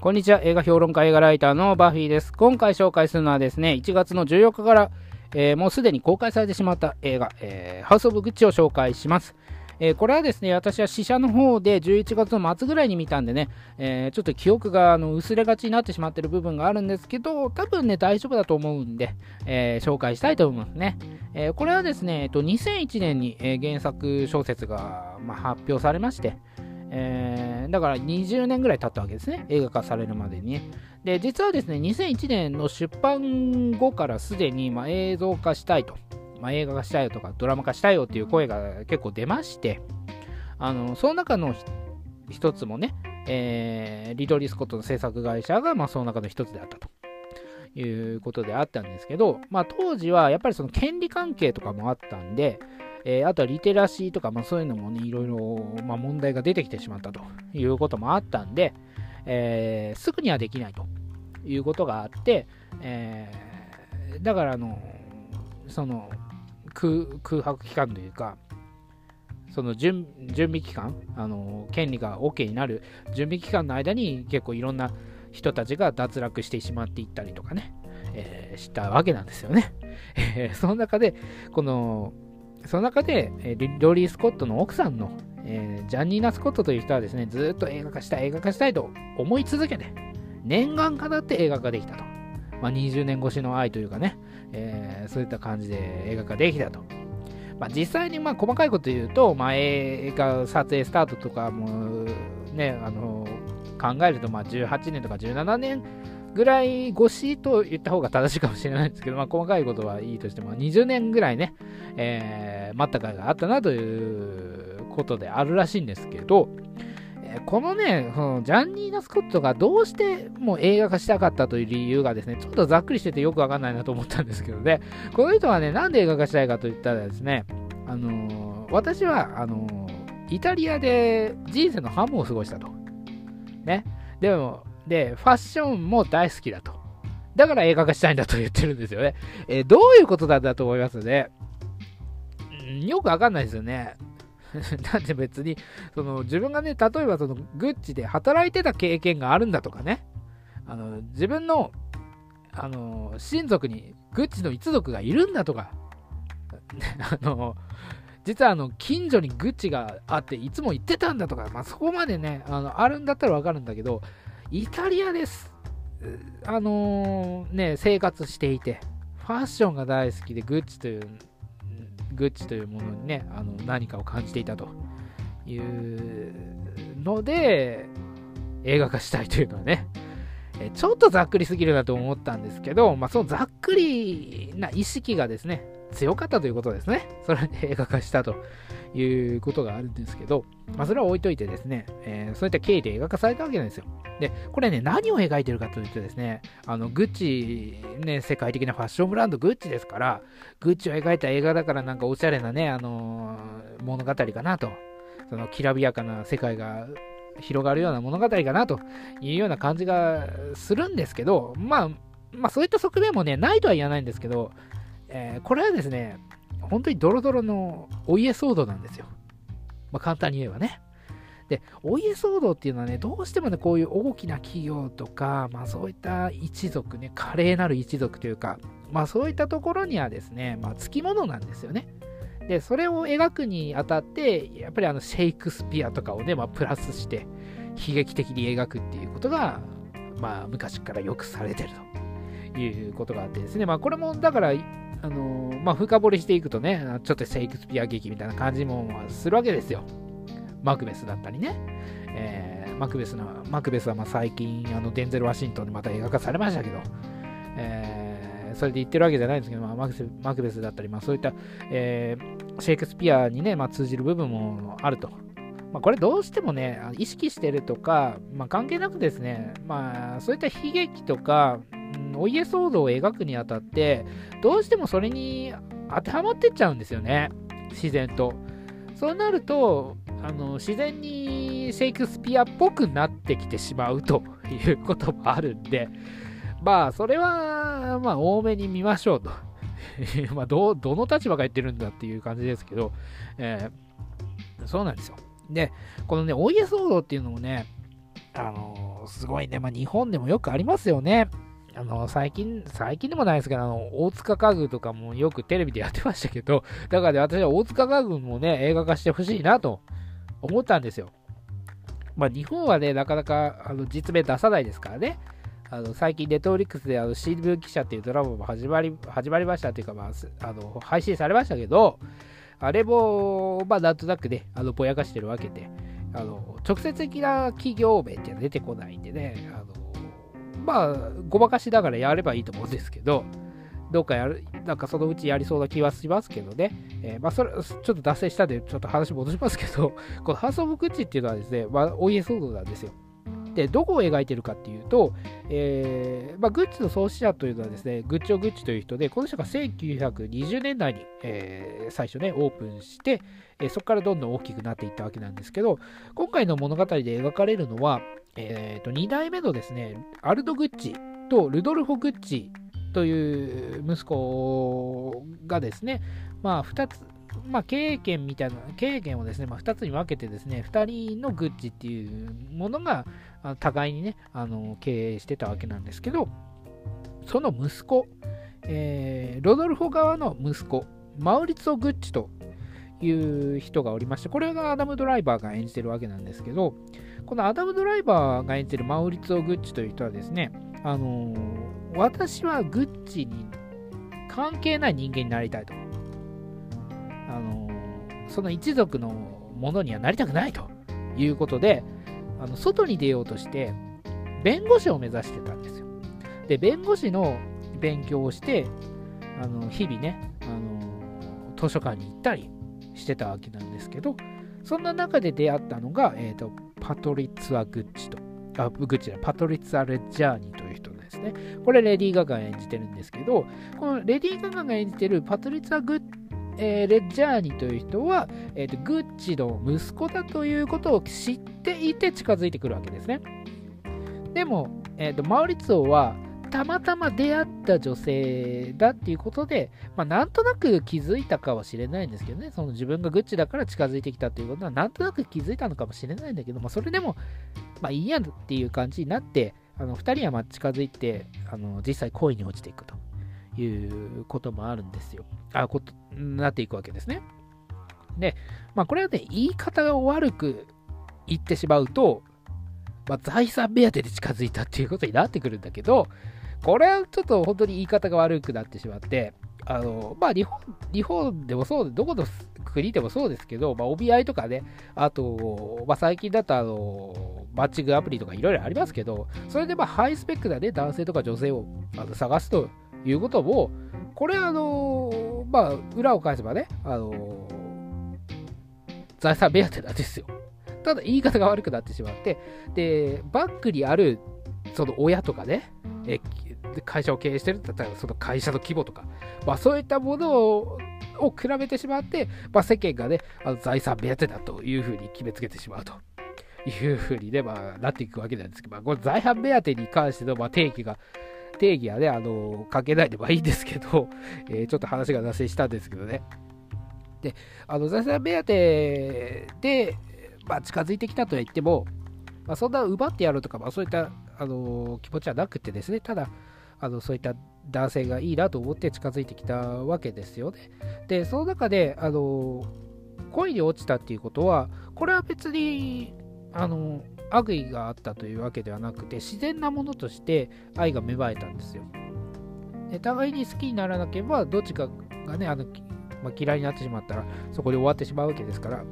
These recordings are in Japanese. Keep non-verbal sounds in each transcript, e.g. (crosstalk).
こんにちは。映画評論家、映画ライターのバフィーです。今回紹介するのはですね、1月の14日から、えー、もうすでに公開されてしまった映画、えー、ハウス・オブ・グッチを紹介します。えー、これはですね、私は試写の方で11月の末ぐらいに見たんでね、え、ちょっと記憶があの薄れがちになってしまってる部分があるんですけど、多分ね、大丈夫だと思うんで、え、紹介したいと思いますね。えこれはですね、えっと、2001年に、原作小説が、まあ、発表されまして、えー、だから20年ぐらい経ったわけですね、映画化されるまでに、で、実はですね、2001年の出版後からすでに、まあ、映像化したいと、まあ、映画化したいよとか、ドラマ化したいよっていう声が結構出まして、あのその中の一つもね、えー、リドリー・スコットの制作会社が、まあ、その中の一つであったと。いうことであったんですけど、まあ、当時はやっぱりその権利関係とかもあったんで、えー、あとはリテラシーとか、まあ、そういうのもね、いろいろ、まあ、問題が出てきてしまったということもあったんで、えー、すぐにはできないということがあって、えー、だからあの、その空空白期間というか、その準備期間、あの権利が OK になる準備期間の間に結構いろんな人たちが脱落してしまっていったりとかね、えー、したわけなんですよね。(laughs) え、その中で、このその中で、えー、ロリー・スコットの奥さんの、えー、ジャニーナ・スコットという人はですね、ずっと映画化したい、映画化したいと思い続けて、念願かなって映画化できたと。まあ、20年越しの愛というかね、えー、そういった感じで映画化できたと。まあ、実際にまあ細かいこと言うと、まあ、映画撮影スタートとかもね、あの考えるとまあ18年とか17年ぐらい越しと言った方が正しいかもしれないんですけど、まあ、細かいことはいいとしても、20年ぐらいね、えー、待った甲斐があったなということであるらしいんですけど、えー、このね、そのジャンニーナ・スコットがどうしても映画化したかったという理由がですね、ちょっとざっくりしててよくわかんないなと思ったんですけどね、この人はね、なんで映画化したいかと言ったらですね、あのー、私は、あのー、イタリアで人生の半分を過ごしたと。ね。でも、で、ファッションも大好きだと。だから映画化したいんだと言ってるんですよね。えー、どういうことなんだと思いますね？んよくわかんないですよね。だって別に、その自分がね、例えばそのグッチで働いてた経験があるんだとかね、あの自分のあの親族にグッチの一族がいるんだとか、(laughs) あの実はあの近所にグッチがあっていつも行ってたんだとか、まあ、そこまでねあのあるんだったらわかるんだけどイタリアです。あのー、ね、生活していて、ファッションが大好きで、グッチという、グッチというものにね、あの何かを感じていたというので、映画化したいというのはね、ちょっとざっくりすぎるなと思ったんですけど、まあ、そのざっくりな意識がですね、強かったということですね。それで映画化したということがあるんですけど、まあ、それは置いといてですね、えー、そういった経緯で映画化されたわけなんですよ。で、これね、何を描いてるかというとですね、あの、グッチ、ね、世界的なファッションブランド、グッチですから、グッチを描いた映画だからなんかおしゃれなね、あのー、物語かなと。そのきらびやかな世界が広がるような物語かなというような感じがするんですけど、まあ、まあそういった側面もね、ないとは言わないんですけど、えー、これはですね、本当にドロドロのお家騒動なんですよ。まあ、簡単に言えばね。で、お家騒動っていうのはね、どうしてもね、こういう大きな企業とか、まあそういった一族ね、華麗なる一族というか、まあそういったところにはですね、まあつきものなんですよね。で、それを描くにあたって、やっぱりあのシェイクスピアとかをね、まあプラスして、悲劇的に描くっていうことが、まあ昔からよくされてるということがあってですね、まあこれもだから、あの、まあ、深掘りしていくとね、ちょっとシェイクスピア劇みたいな感じもするわけですよ。マクベスだったりね。えー、マクベスの、マクベスはま最近、あの、デンゼル・ワシントンでまた映画化されましたけど、えー、それで言ってるわけじゃないんですけど、まあ、マクマクベスだったり、まあ、そういった、えー、シェイクスピアにね、まあ、通じる部分もあると。まあ、これどうしてもね、意識してるとか、まあ、関係なくですね、まあ、そういった悲劇とか、お家騒動を描くにあたって、どうしてもそれに当てはまってっちゃうんですよね、自然と。そうなると、あの自然にシェイクスピアっぽくなってきてしまうということもあるんで、まあ、それは、まあ、多めに見ましょうと。(laughs) まあど、どの立場が言ってるんだっていう感じですけど、えー、そうなんですよ。で、このね、お家騒動っていうのもね、あのすごいね、まあ、日本でもよくありますよね。あの、最近、最近でもないですけど、あの、大塚家具とかもよくテレビでやってましたけど、(laughs) だから、ね、私は大塚家具もね、映画化してほしいなと思ったんですよ。まあ、日本はね、なかなかあの実名出さないですからね。あの最近、ネットフリックスであの新聞記者っていうドラマも始まり始まりましたっていうか、まあ、あの配信されましたけど、あれも、まあ、なんとなくね、あのぼやかしてるわけで、あの直接的な企業名って出てこないんでね、あのまあ、ごまかしながらやればいいと思うんですけど、どうかやる、なんかそのうちやりそうな気はしますけどね。えー、まあ、それ、ちょっと脱線したんで、ちょっと話戻しますけど、(laughs) このハウス・オブ・グッチっていうのはですね、まあ、お家騒動なんですよ。で、どこを描いてるかっていうと、えーまあ、グッチの創始者というのはですね、グッチョ・グッチという人で、この人が1920年代に、えー、最初ね、オープンして、え、そこからどんどん大きくなっていったわけなんですけど、今回の物語で描かれるのは、えーと、2代目のですね、アルド・グッチとルドルフォ・グッチという息子がですね、まあ、2つ、まあ、経営権みたいな、経営権をですね、まあ、2つに分けてですね、2人のグッチっていうものが、互いにね、あの経営してたわけなんですけど、その息子、えー、ロドルフォ側の息子、マウリツォ・グッチという人がおりまして、これがアダム・ドライバーが演じてるわけなんですけど、このアダム・ドライバーが演じるマウリツォ・グッチという人はですね、あのー、私はグッチに関係ない人間になりたいと。あのー、その一族のものにはなりたくないということで、あの外に出ようとして、弁護士を目指してたんですよ。で、弁護士の勉強をして、あの日々ね、あの図書館に行ったりしてたわけなんですけど、そんな中で出会ったのが、えーと、パトリッツァ・グッチと、あ、グッチじゃない、パトリッツァ・レッジャーニという人ですね。これレディー・ガガが演じてるんですけど、このレディー・ガガが演じてるパトリッツァ・グッえー、レッジャーニという人は、えーと、グッチの息子だということを知っていて近づいてくるわけですね。でも、えーと、マウリツオはたまたま出会った女性だっていうことで、まあ、なんとなく気づいたかもしれないんですけどね、その自分がグッチだから近づいてきたということは、なんとなく気づいたのかもしれないんだけど、まあ、それでも、まあいいやっていう感じになって、あの2人はま近づいてあの、実際恋に落ちていくということもあるんですよ。あ、ことなっていくわけですね。で、まあ、これはね、言い方が悪く言ってしまうと、まあ、財産目当てで近づいたっていうことになってくるんだけど、これはちょっと本当に言い方が悪くなってしまって、あの、まあ、日本、日本でもそうで、どこの国でもそうですけど、まあ、帯合いとかね、あと、まあ、最近だと、あの、マッチングアプリとかいろいろありますけど、それでまあ、ハイスペックなね、男性とか女性をあの探すということも、これあのまあ、裏を返せばね、あの財産目当てなんですよ。ただ言い方が悪くなってしまって、で、バックにある、その親とかね、え会社を経営してるんだったら、その会社の規模とか、まあそういったものをを比べてしまって、まあ、世間がね、あの財産目当てだというふうに決めつけてしまうというふうにね、まあ、なっていくわけなんですけど、まあ、これ財産目当てに関しての、まあ、定義が、定義はね、あの、かけないでもいいんですけど、えー、ちょっと話が脱線したんですけどね。で、あの、財産目当てで、まあ、近づいてきたとは言っても、まあ、そんな奪ってやるとか、まあ、そういった、あの気持ちはなくてですね、ただ、あのそういった男性がいいなと思って近づいてきたわけですよね。で、その中で、あの恋に落ちたっていうことは、これは別に、あの悪意があったというわけではなくて、自然なものとして愛が芽生えたんですよ。で互いに好きにならなければ、どっちかがね、あのまあ、嫌いになってしまったら、そこで終わってしまうわけですから、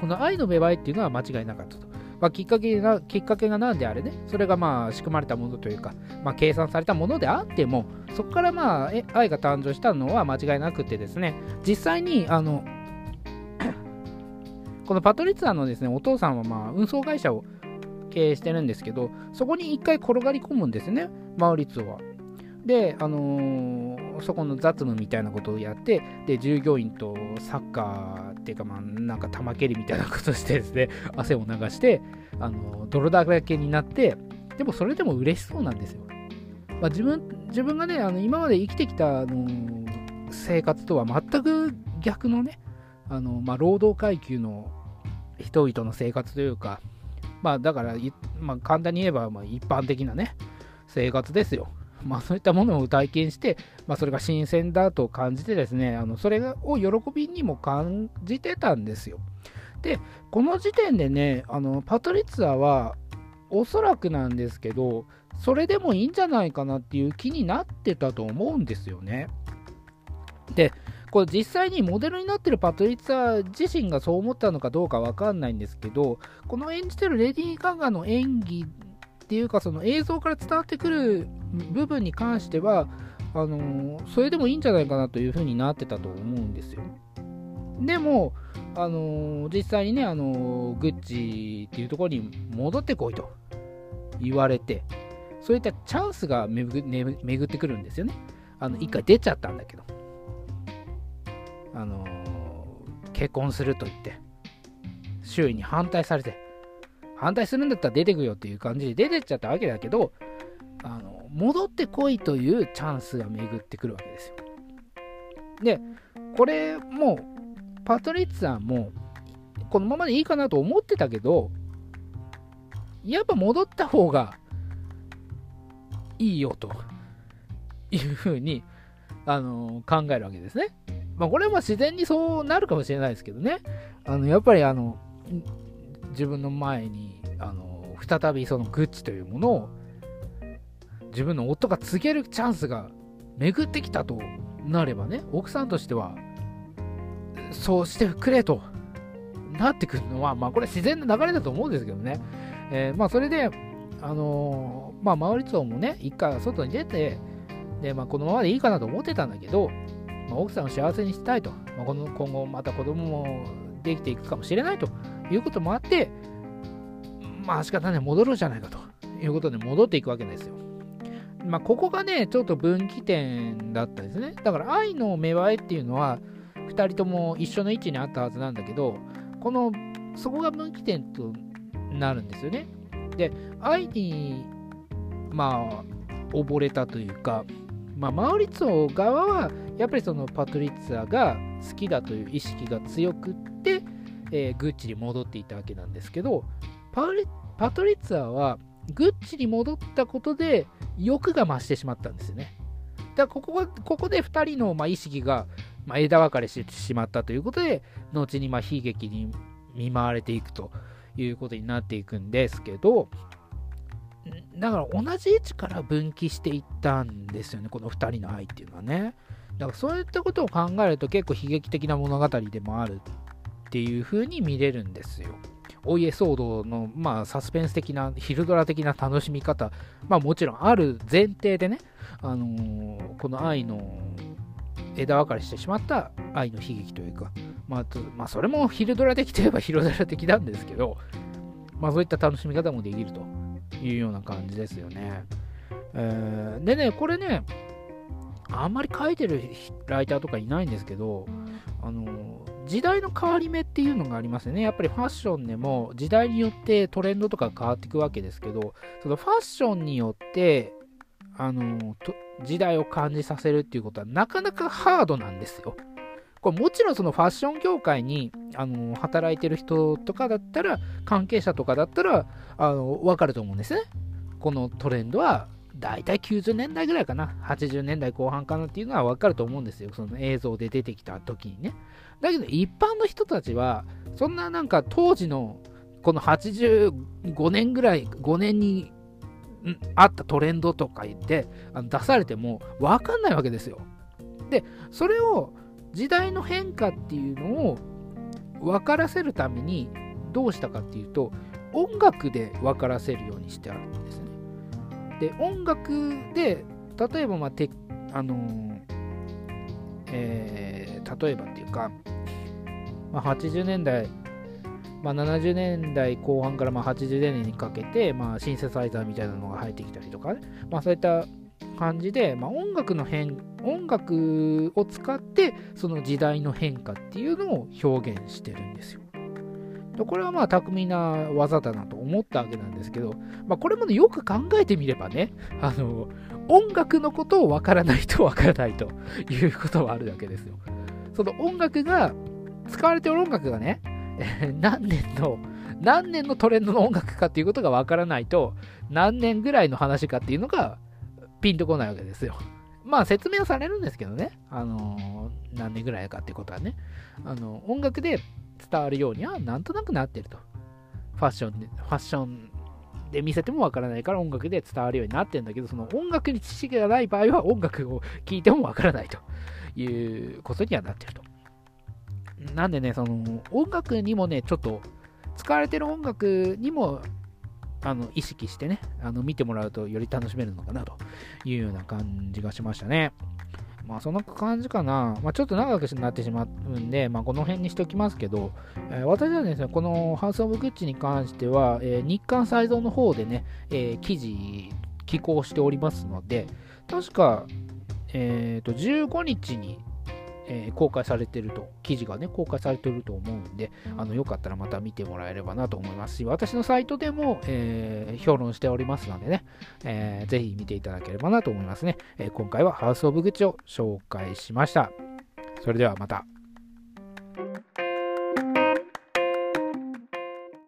この愛の芽生えっていうのは間違いなかったと。まあ、きっかけがきっかけが何であれね、それがまあ仕組まれたものというか、まあ、計算されたものであっても、そこからまあ愛が誕生したのは間違いなくてですね、実際にあの (coughs) このパトリツァのですね、お父さんはまあ運送会社を経営してるんですけど、そこに一回転がり込むんですね、マウリッツォは。で、あのー、そこの雑務みたいなことをやって、で、従業員とサッカーっていうか、まあ、なんか玉蹴りみたいなことしてですね、(laughs) 汗を流して、あの、泥だらけになって、でもそれでも嬉しそうなんですよ。まあ、自分自分がね、あの今まで生きてきた、あの、生活とは全く逆のね、あのまあ、労働階級の人々の生活というか、まあだから、まあ、簡単に言えばまあ一般的なね、生活ですよ。(laughs) まあそういったものを体験して、まあそれが新鮮だと感じてですね、あのそれを喜びにも感じてたんですよ。で、この時点でね、あのパトリッツァはおそらくなんですけど、それでもいいんじゃないかなっていう気になってたと思うんですよね。で、これ実際にモデルになってるパトリッツァ自身がそう思ったのかどうかわかんないんですけど、この演じてるレディー・ガガの演技っていうか、その映像から伝わってくる部分に関しては、あの、それでもいいんじゃないかなというふうになってたと思うんですよ。でも、あの、実際にね、あの、グッチっていうところに戻ってこいと言われて、そういったチャンスが巡ってくるんですよね。あの、一回出ちゃったんだけど。あの、結婚すると言って、周囲に反対されて、反対するんだったら出てくよっていう感じで出てっちゃったわけだけど、あの戻ってこいというチャンスが巡ってくるわけですよ。で、これもパトリッツァもこのままでいいかなと思ってたけど、やっぱ戻った方がいいよというふうに、あの考えるわけですね。まあ、これは自然にそうなるかもしれないですけどね。あのやっぱりあの自分の前にあの再びそのグッチというものを自分の夫が告げるチャンスが巡ってきたとなればね奥さんとしてはそうしてくれとなってくるのはまあこれ自然な流れだと思うんですけどね、えー、まあそれであのー、まあマウリツォもね一回外に出てで、まあ、このままでいいかなと思ってたんだけど、まあ、奥さんを幸せにしたいと、まあ、この今後また子供もできていくかもしれないと。いうこともあって、まあ仕方ない戻るじゃないかということで戻っていくわけですよ。まあここがね、ちょっと分岐点だったですね。だから愛の芽生えっていうのは2人とも一緒の位置にあったはずなんだけど、このそこが分岐点となるんですよね。で、愛にまあ溺れたというか、まあ、マウリツォ側はやっぱりそのパトリッツァが好きだという意識が強くて、えー、グッチに戻っていたわけなんですけどパパトリッツァはグッチに戻ったことで欲が増してしまったんですよね。だからここはここで2人のまあ意識がまあ枝分かれしてしまったということで後にまあ悲劇に見舞われていくということになっていくんですけどだから同じ位置から分岐していったんですよねこの2人の愛っていうのはねだからそういったことを考えると結構悲劇的な物語でもあるっていう風に見れるんですよ。お家騒動の、まあ、サスペンス的な、ヒルドラ的な楽しみ方、まあもちろんある前提でね、あのー、この愛の枝分かれしてしまった愛の悲劇というか、まあ、まあ、それもヒルドラ的といえばヒルドラ的なんですけど、まあそういった楽しみ方もできるというような感じですよね。えー、でね、これね、あんまり書いてるライターとかいないんですけど、あの時代の変わり目っていうのがありますよね。やっぱりファッションでも時代によってトレンドとか変わっていくわけですけど、そのファッションによってあの時代を感じさせるっていうことはなかなかハードなんですよ。これもちろんそのファッション業界にあの働いてる人とかだったら、関係者とかだったらあの分かると思うんですね。このトレンドは大体90年代ぐらいかな、80年代後半かなっていうのは分かると思うんですよ、その映像で出てきた時にね。だけど一般の人たちは、そんななんか当時のこの85年ぐらい、5年にあったトレンドとか言ってあの出されても分かんないわけですよ。で、それを時代の変化っていうのを分からせるためにどうしたかっていうと、音楽で分からせるようにしてあるんですね。で音楽で例えば、まあてあの、えー、例えばっていうか、まあ、80年代、まあ、70年代後半からまあ80年代にかけて、まあ、シンセサイザーみたいなのが入ってきたりとか、ね、まあ、そういった感じで、まあ、音楽の変音楽を使ってその時代の変化っていうのを表現してるんですよ。これはまあ巧みな技だなと思ったわけなんですけど、まあ、これもね、よく考えてみればね、あの、音楽のことをわからないとわからないということはあるわけですよ。その音楽が、使われてる音楽がね、(laughs) 何年の何年のトレンドの音楽かっていうことがわからないと、何年ぐらいの話かっていうのがピンとこないわけですよ。まあ説明はされるんですけどね。あの、何年ぐらいかっていうことはね。あの、音楽で伝わるようにはなんとなくなってると。ファッションで、ファッションで見せてもわからないから音楽で伝わるようになってるんだけど、その音楽に知識がない場合は音楽を聴いてもわからないということにはなってると。なんでね、その音楽にもね、ちょっと使われてる音楽にもあの意識してね、あの見てもらうとより楽しめるのかなというような感じがしましたね。まあそんな感じかな。まあちょっと長くなってしまうんで、まあこの辺にしておきますけど、えー、私はですね、このハウス・オブ・グッチに関しては、えー、日刊サイドの方でね、えー、記事、寄稿しておりますので、確か、えっ、と、15日にえー、公開されてると、記事がね、公開されてると思うんで、あのよかったらまた見てもらえればなと思いますし、私のサイトでも、えー、評論しておりますのでね、えー、ぜひ見ていただければなと思いますね。え今回はハウス・オブ・グッチを紹介しました。それではまた。